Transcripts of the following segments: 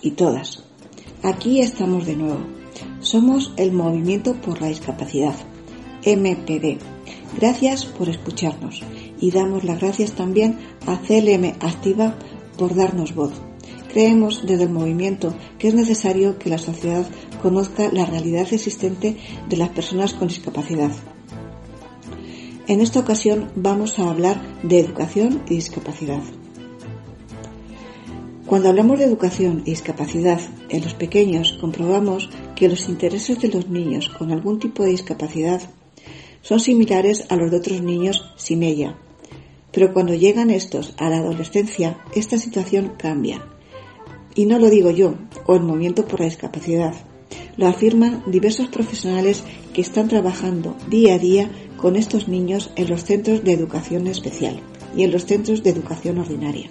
y todas. Aquí estamos de nuevo. Somos el Movimiento por la Discapacidad, MPD. Gracias por escucharnos y damos las gracias también a CLM Activa por darnos voz. Creemos desde el movimiento que es necesario que la sociedad conozca la realidad existente de las personas con discapacidad. En esta ocasión vamos a hablar de educación y discapacidad. Cuando hablamos de educación y discapacidad en los pequeños, comprobamos que los intereses de los niños con algún tipo de discapacidad son similares a los de otros niños sin ella. Pero cuando llegan estos a la adolescencia, esta situación cambia. Y no lo digo yo, o el Movimiento por la Discapacidad. Lo afirman diversos profesionales que están trabajando día a día con estos niños en los centros de educación especial y en los centros de educación ordinaria.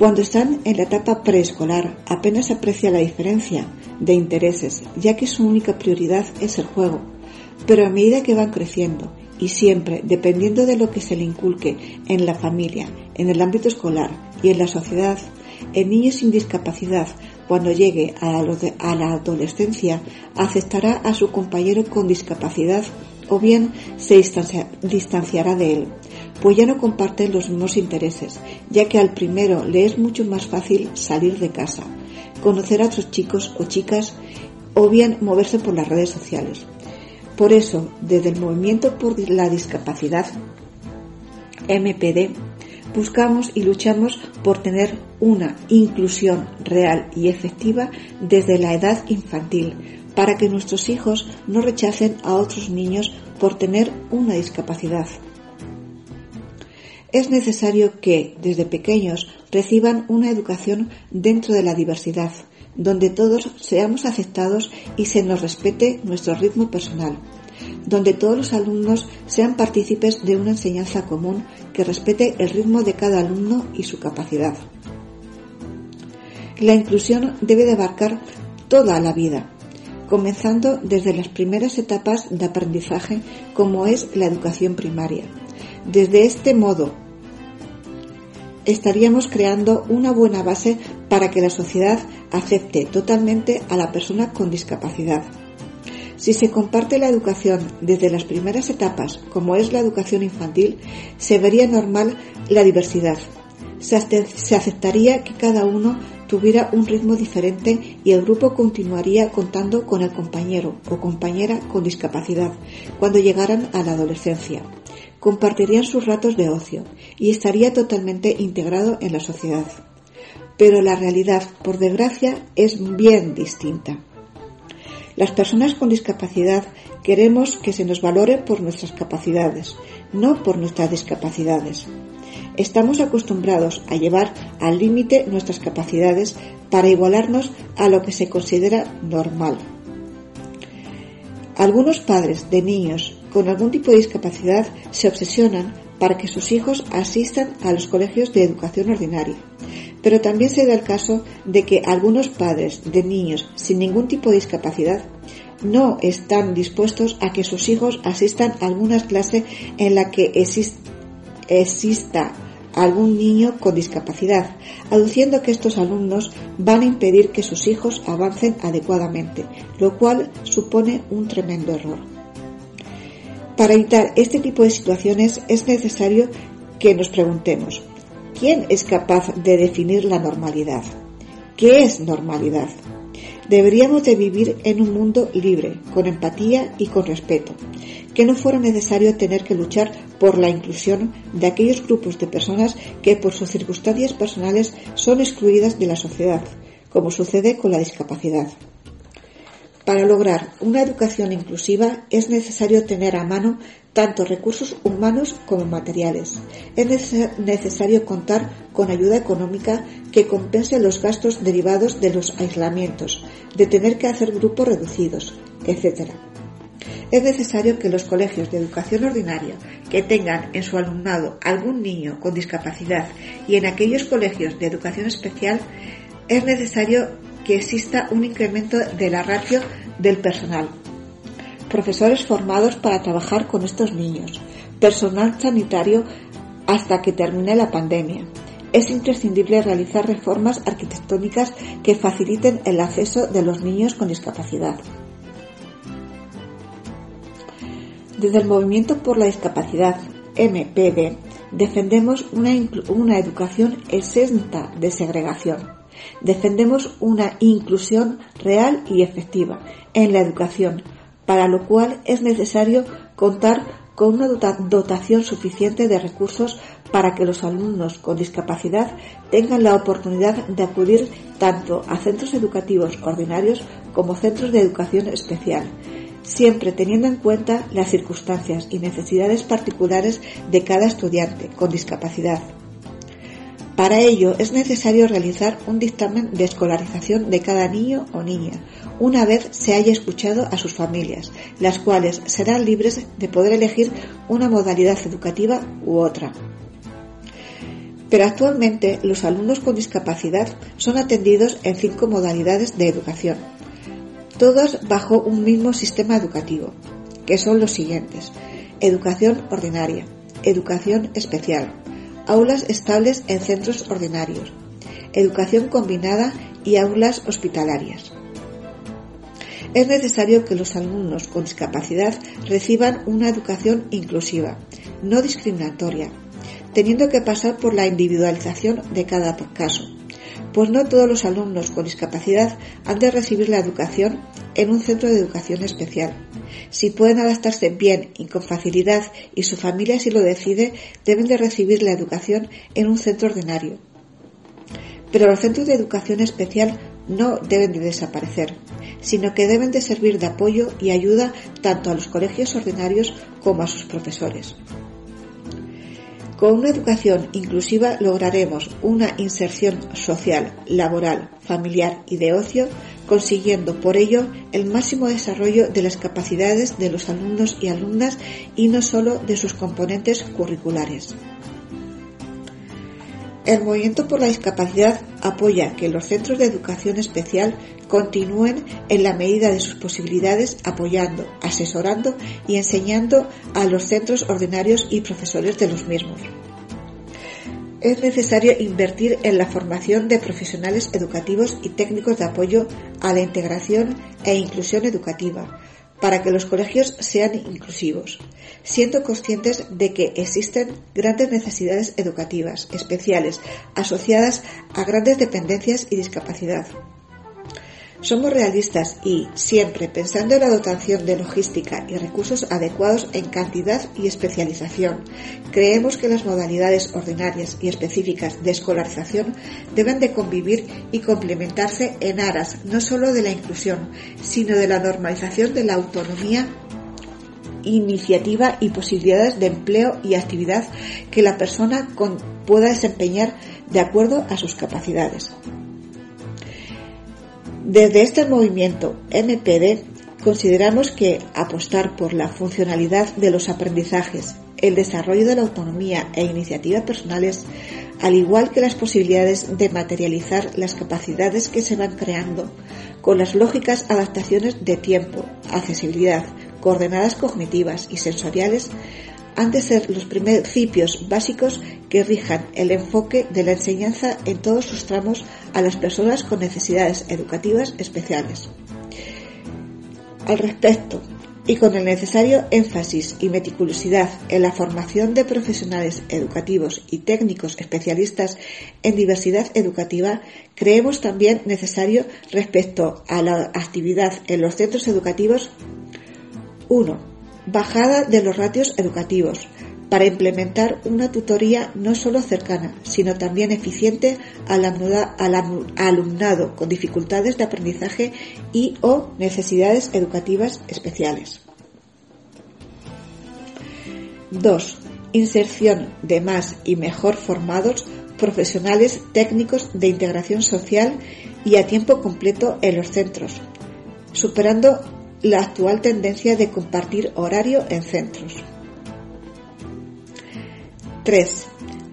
Cuando están en la etapa preescolar apenas aprecia la diferencia de intereses, ya que su única prioridad es el juego, pero a medida que van creciendo y siempre dependiendo de lo que se le inculque en la familia, en el ámbito escolar y en la sociedad, el niño sin discapacidad cuando llegue a la adolescencia aceptará a su compañero con discapacidad o bien se distanciará de él, pues ya no comparten los mismos intereses, ya que al primero le es mucho más fácil salir de casa, conocer a otros chicos o chicas o bien moverse por las redes sociales. Por eso, desde el Movimiento por la Discapacidad, MPD, buscamos y luchamos por tener una inclusión real y efectiva desde la edad infantil, para que nuestros hijos no rechacen a otros niños por tener una discapacidad. Es necesario que, desde pequeños, reciban una educación dentro de la diversidad, donde todos seamos aceptados y se nos respete nuestro ritmo personal, donde todos los alumnos sean partícipes de una enseñanza común que respete el ritmo de cada alumno y su capacidad. La inclusión debe de abarcar toda la vida, comenzando desde las primeras etapas de aprendizaje como es la educación primaria. Desde este modo, estaríamos creando una buena base para que la sociedad acepte totalmente a la persona con discapacidad. Si se comparte la educación desde las primeras etapas, como es la educación infantil, se vería normal la diversidad. Se, aceptaría que cada uno tuviera un ritmo diferente y el grupo continuaría contando con el compañero o compañera con discapacidad cuando llegaran a la adolescencia. Compartirían sus ratos de ocio y estaría totalmente integrado en la sociedad. Pero la realidad, por desgracia, es bien distinta. Las personas con discapacidad queremos que se nos valore por nuestras capacidades, no por nuestras discapacidades. Estamos acostumbrados a llevar al límite nuestras capacidades para igualarnos a lo que se considera normal. Algunos padres de niños con algún tipo de discapacidad se obsesionan para que sus hijos asistan a los colegios de educación ordinaria. Pero también se da el caso de que algunos padres de niños sin ningún tipo de discapacidad no están dispuestos a que sus hijos asistan a alguna clase en la que exista algún niño con discapacidad, aduciendo que estos alumnos van a impedir que sus hijos avancen adecuadamente, lo cual supone un tremendo error. Para evitar este tipo de situaciones es necesario que nos preguntemos, ¿quién es capaz de definir la normalidad? ¿Qué es normalidad? Deberíamos de vivir en un mundo libre, con empatía y con respeto, que no fuera necesario tener que luchar por la inclusión de aquellos grupos de personas que por sus circunstancias personales son excluidas de la sociedad, como sucede con la discapacidad. Para lograr una educación inclusiva es necesario tener a mano tanto recursos humanos como materiales. Es necesario contar con ayuda económica que compense los gastos derivados de los aislamientos, de tener que hacer grupos reducidos, etc. Es necesario que los colegios de educación ordinaria que tengan en su alumnado algún niño con discapacidad y en aquellos colegios de educación especial es necesario que exista un incremento de la ratio del personal. Profesores formados para trabajar con estos niños, personal sanitario hasta que termine la pandemia, es imprescindible realizar reformas arquitectónicas que faciliten el acceso de los niños con discapacidad. Desde el Movimiento por la Discapacidad, MPD, defendemos una, una educación exenta de segregación. Defendemos una inclusión real y efectiva en la educación, para lo cual es necesario contar con una dotación suficiente de recursos para que los alumnos con discapacidad tengan la oportunidad de acudir tanto a centros educativos ordinarios como centros de educación especial, siempre teniendo en cuenta las circunstancias y necesidades particulares de cada estudiante con discapacidad. Para ello es necesario realizar un dictamen de escolarización de cada niño o niña, una vez se haya escuchado a sus familias, las cuales serán libres de poder elegir una modalidad educativa u otra. Pero actualmente los alumnos con discapacidad son atendidos en cinco modalidades de educación, todas bajo un mismo sistema educativo, que son los siguientes. Educación ordinaria, educación especial, aulas estables en centros ordinarios, educación combinada y aulas hospitalarias. Es necesario que los alumnos con discapacidad reciban una educación inclusiva, no discriminatoria, teniendo que pasar por la individualización de cada caso, pues no todos los alumnos con discapacidad han de recibir la educación en un centro de educación especial. Si pueden adaptarse bien y con facilidad y su familia si lo decide, deben de recibir la educación en un centro ordinario. Pero los centros de educación especial no deben de desaparecer, sino que deben de servir de apoyo y ayuda tanto a los colegios ordinarios como a sus profesores. Con una educación inclusiva lograremos una inserción social, laboral, familiar y de ocio, consiguiendo por ello el máximo desarrollo de las capacidades de los alumnos y alumnas y no solo de sus componentes curriculares. El Movimiento por la Discapacidad apoya que los centros de educación especial continúen en la medida de sus posibilidades apoyando, asesorando y enseñando a los centros ordinarios y profesores de los mismos. Es necesario invertir en la formación de profesionales educativos y técnicos de apoyo a la integración e inclusión educativa, para que los colegios sean inclusivos, siendo conscientes de que existen grandes necesidades educativas especiales asociadas a grandes dependencias y discapacidad. Somos realistas y, siempre pensando en la dotación de logística y recursos adecuados en cantidad y especialización, creemos que las modalidades ordinarias y específicas de escolarización deben de convivir y complementarse en aras no solo de la inclusión, sino de la normalización de la autonomía iniciativa y posibilidades de empleo y actividad que la persona pueda desempeñar de acuerdo a sus capacidades. Desde este movimiento MPD consideramos que apostar por la funcionalidad de los aprendizajes, el desarrollo de la autonomía e iniciativas personales, al igual que las posibilidades de materializar las capacidades que se van creando, con las lógicas adaptaciones de tiempo, accesibilidad, coordenadas cognitivas y sensoriales, han de ser los principios básicos que rijan el enfoque de la enseñanza en todos sus tramos a las personas con necesidades educativas especiales. Al respecto, y con el necesario énfasis y meticulosidad en la formación de profesionales educativos y técnicos especialistas en diversidad educativa, creemos también necesario respecto a la actividad en los centros educativos 1 Bajada de los ratios educativos para implementar una tutoría no solo cercana, sino también eficiente al, alumnado con dificultades de aprendizaje y o necesidades educativas especiales. 2. Inserción de más y mejor formados profesionales técnicos de integración social y a tiempo completo en los centros, superando la actual tendencia de compartir horario en centros. 3.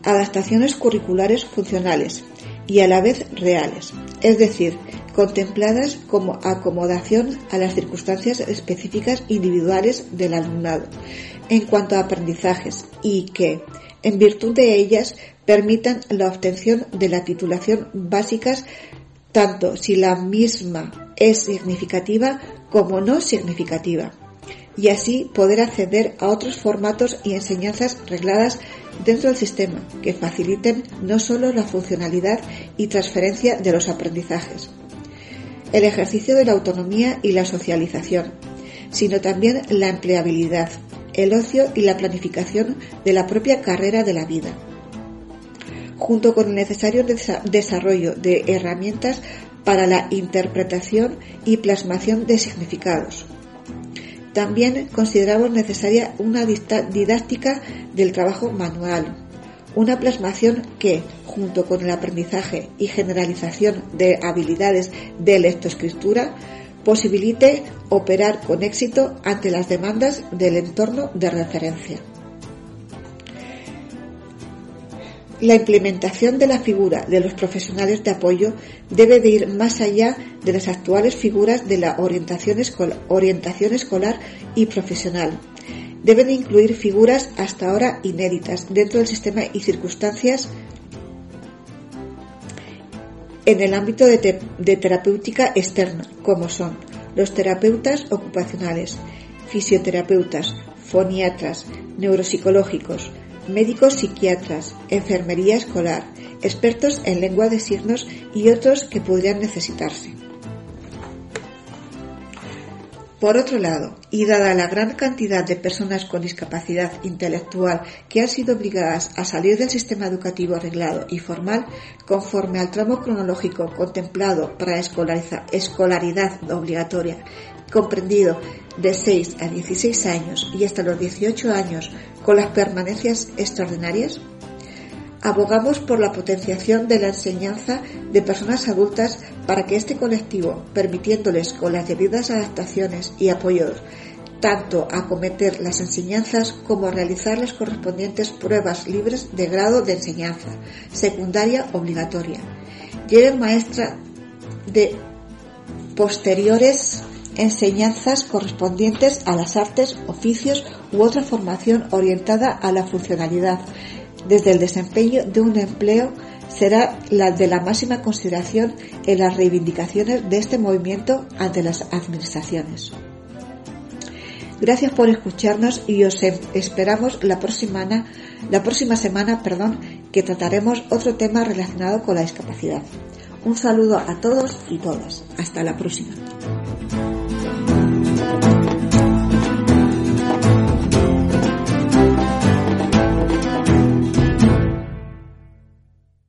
Adaptaciones curriculares funcionales y a la vez reales, es decir, contempladas como acomodación a las circunstancias específicas individuales del alumnado, en cuanto a aprendizajes y que, en virtud de ellas, permitan la obtención de la titulación básicas tanto si la misma es significativa como no significativa, y así poder acceder a otros formatos y enseñanzas regladas dentro del sistema que faciliten no solo la funcionalidad y transferencia de los aprendizajes, el ejercicio de la autonomía y la socialización, sino también la empleabilidad, el ocio y la planificación de la propia carrera de la vida, junto con el necesario desarrollo de herramientas para la interpretación y plasmación de significados. También consideramos necesaria una didáctica del trabajo manual, una plasmación que, junto con el aprendizaje y generalización de habilidades de lectoescritura, posibilite operar con éxito ante las demandas del entorno de referencia. La implementación de la figura de los profesionales de apoyo debe de ir más allá de las actuales figuras de la orientación, escolar y profesional. Deben incluir figuras hasta ahora inéditas dentro del sistema y circunstancias en el ámbito de, terapéutica externa, como son los terapeutas ocupacionales, fisioterapeutas, foniatras, neuropsicológicos, médicos psiquiatras, enfermería escolar, expertos en lengua de signos y otros que podrían necesitarse. Por otro lado, y dada la gran cantidad de personas con discapacidad intelectual que han sido obligadas a salir del sistema educativo arreglado y formal, conforme al tramo cronológico contemplado para escolaridad obligatoria, comprendido de 6 a 16 años y hasta los 18 años con las permanencias extraordinarias, Abogamos por la potenciación de la enseñanza de personas adultas para que este colectivo, permitiéndoles con las debidas adaptaciones y apoyos, tanto acometer las enseñanzas como realizar las correspondientes pruebas libres de grado de enseñanza, secundaria obligatoria, lleven maestra de posteriores enseñanzas correspondientes a las artes, oficios u otra formación orientada a la funcionalidad, desde el desempeño de un empleo será la de la máxima consideración en las reivindicaciones de este movimiento ante las administraciones. Gracias por escucharnos y os em, esperamos la próxima, la próxima semana perdón, que trataremos otro tema relacionado con la discapacidad. Un saludo a todos y todas. Hasta la próxima.